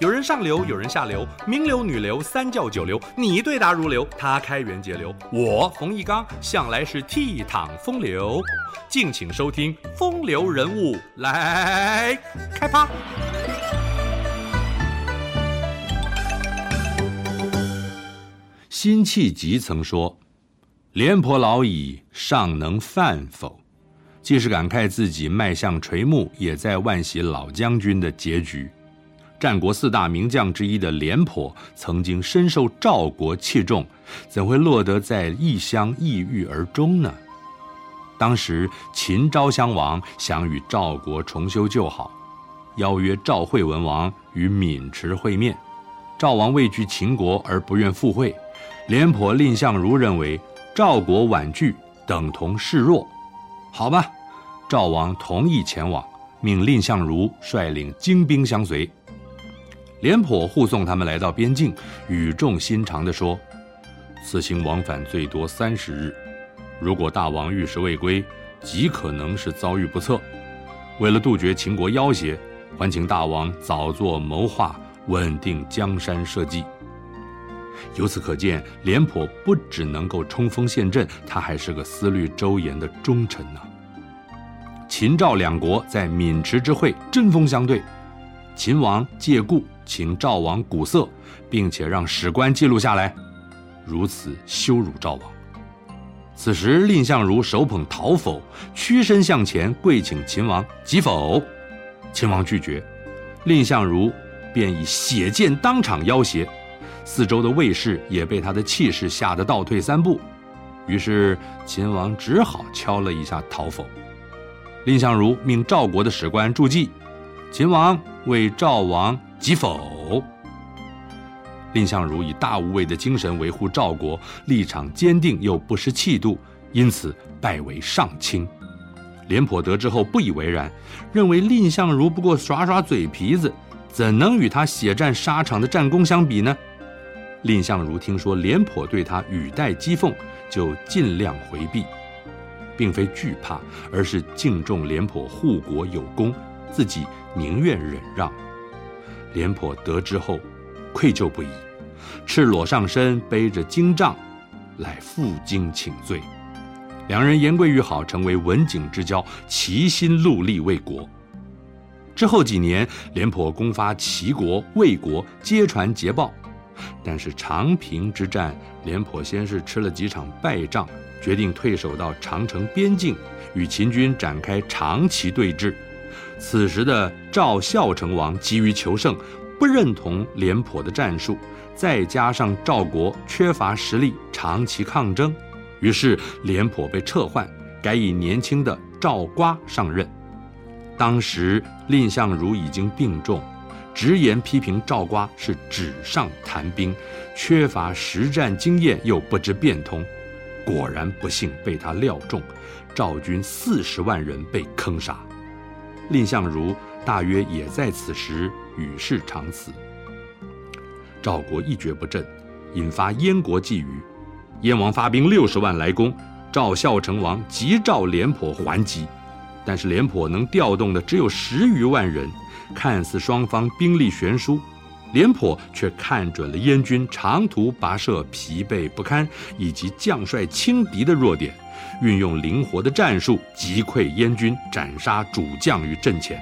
有人上流，有人下流，名流、女流、三教九流，你对答如流，他开源节流，我冯一刚向来是倜傥风流。敬请收听《风流人物》来开趴。辛弃疾曾说：“廉颇老矣，尚能饭否？”既是感慨自己迈向垂暮，也在惋惜老将军的结局。战国四大名将之一的廉颇，曾经深受赵国器重，怎会落得在异乡抑郁而终呢？当时秦昭襄王想与赵国重修旧好，邀约赵惠文王与渑池会面。赵王畏惧秦国而不愿赴会，廉颇、蔺相如认为赵国婉拒等同示弱，好吧，赵王同意前往，命蔺相如率领精兵相随。廉颇护送他们来到边境，语重心长地说：“此行往返最多三十日，如果大王遇事未归，极可能是遭遇不测。为了杜绝秦国要挟，还请大王早作谋划，稳定江山社稷。”由此可见，廉颇不只能够冲锋陷阵，他还是个思虑周延的忠臣呢。秦赵两国在渑池之会针锋相对，秦王借故。请赵王鼓瑟，并且让史官记录下来，如此羞辱赵王。此时，蔺相如手捧桃否，屈身向前跪请秦王击否。秦王拒绝，蔺相如便以血剑当场要挟，四周的卫士也被他的气势吓得倒退三步。于是，秦王只好敲了一下桃否。蔺相如命赵国的史官注记，秦王为赵王。即否。蔺相如以大无畏的精神维护赵国，立场坚定又不失气度，因此拜为上卿。廉颇得知后不以为然，认为蔺相如不过耍耍嘴皮子，怎能与他血战沙场的战功相比呢？蔺相如听说廉颇对他语带讥讽，就尽量回避，并非惧怕，而是敬重廉颇护国有功，自己宁愿忍让。廉颇得知后，愧疚不已，赤裸上身，背着荆杖，来负荆请罪。两人言归于好，成为文景之交，齐心戮力为国。之后几年，廉颇攻伐齐国、魏国，皆传捷报。但是长平之战，廉颇先是吃了几场败仗，决定退守到长城边境，与秦军展开长期对峙。此时的赵孝成王急于求胜，不认同廉颇的战术，再加上赵国缺乏实力，长期抗争，于是廉颇被撤换，改以年轻的赵瓜上任。当时蔺相如已经病重，直言批评赵瓜是纸上谈兵，缺乏实战经验，又不知变通。果然不幸被他料中，赵军四十万人被坑杀。蔺相如大约也在此时与世长辞。赵国一蹶不振，引发燕国觊觎。燕王发兵六十万来攻，赵孝成王急召廉颇还击，但是廉颇能调动的只有十余万人，看似双方兵力悬殊，廉颇却看准了燕军长途跋涉疲惫不堪，以及将帅轻敌的弱点。运用灵活的战术击溃燕军，斩杀主将于阵前，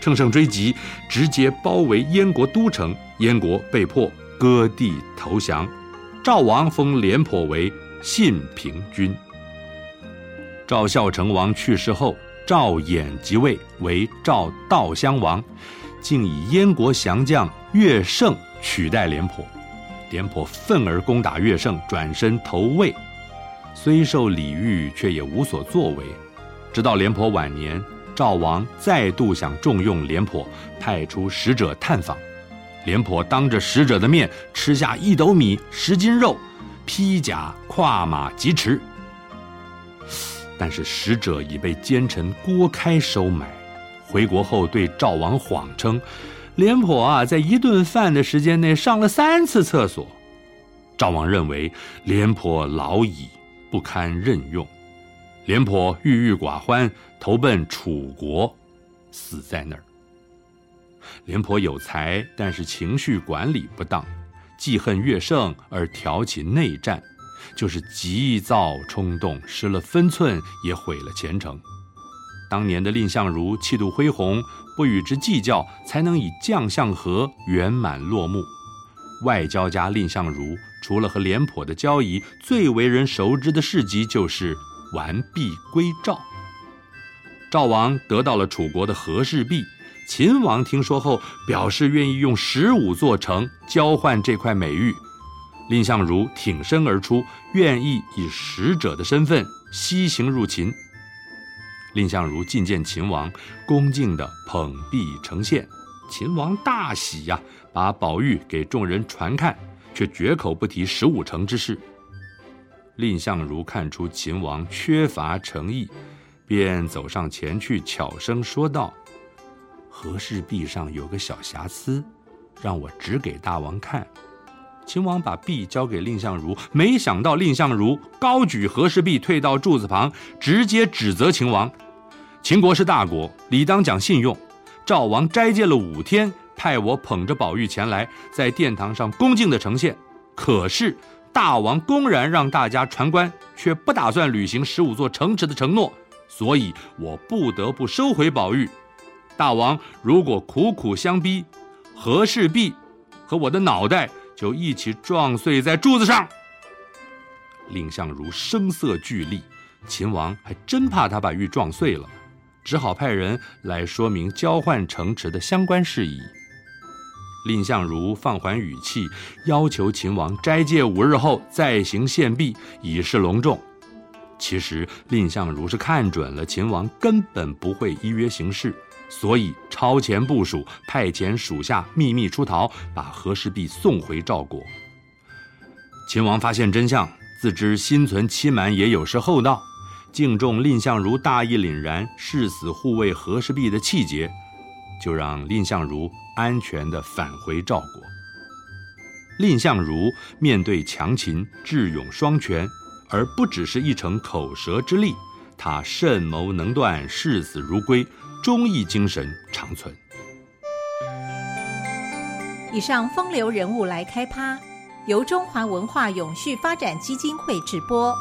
乘胜追击，直接包围燕国都城。燕国被迫割地投降，赵王封廉颇为信平君。赵孝成王去世后，赵衍即位为赵悼襄王，竟以燕国降将乐胜取代廉颇。廉颇愤而攻打乐胜，转身投魏。虽受礼遇，却也无所作为。直到廉颇晚年，赵王再度想重用廉颇，派出使者探访。廉颇当着使者的面吃下一斗米、十斤肉，披甲跨马疾驰。但是使者已被奸臣郭开收买。回国后对赵王谎称，廉颇啊，在一顿饭的时间内上了三次厕所。赵王认为廉颇老矣。不堪任用，廉颇郁郁寡欢，投奔楚国，死在那儿。廉颇有才，但是情绪管理不当，记恨越盛而挑起内战，就是急躁冲动，失了分寸，也毁了前程。当年的蔺相如气度恢宏，不与之计较，才能以将相和圆满落幕。外交家蔺相如除了和廉颇的交谊，最为人熟知的事迹就是完璧归赵。赵王得到了楚国的和氏璧，秦王听说后表示愿意用十五座城交换这块美玉。蔺相如挺身而出，愿意以使者的身份西行入秦。蔺相如觐见秦王，恭敬地捧璧呈献，秦王大喜呀，把宝玉给众人传看，却绝口不提十五城之事。蔺相如看出秦王缺乏诚意。便走上前去，悄声说道：“和氏璧上有个小瑕疵，让我指给大王看。”秦王把璧交给蔺相如，没想到蔺相如高举和氏璧退到柱子旁，直接指责秦王：“秦国是大国，理当讲信用。赵王斋戒了五天，派我捧着宝玉前来，在殿堂上恭敬地呈现。可是大王公然让大家传观，却不打算履行十五座城池的承诺。”所以我不得不收回宝玉。大王如果苦苦相逼，和氏璧和我的脑袋就一起撞碎在柱子上。蔺相如声色俱厉，秦王还真怕他把玉撞碎了，只好派人来说明交换城池的相关事宜。蔺相如放缓语气，要求秦王斋戒五日后再行献璧，以示隆重。其实蔺相如是看准了秦王根本不会依约行事，所以超前部署，派遣属下秘密出逃，把和氏璧送回赵国。秦王发现真相，自知心存欺瞒，也有失厚道，敬重蔺相如大义凛然、誓死护卫和氏璧的气节，就让蔺相如安全地返回赵国。蔺相如面对强秦，智勇双全。而不只是一逞口舌之力，他慎谋能断，视死如归，忠义精神长存。以上风流人物来开趴，由中华文化永续发展基金会直播。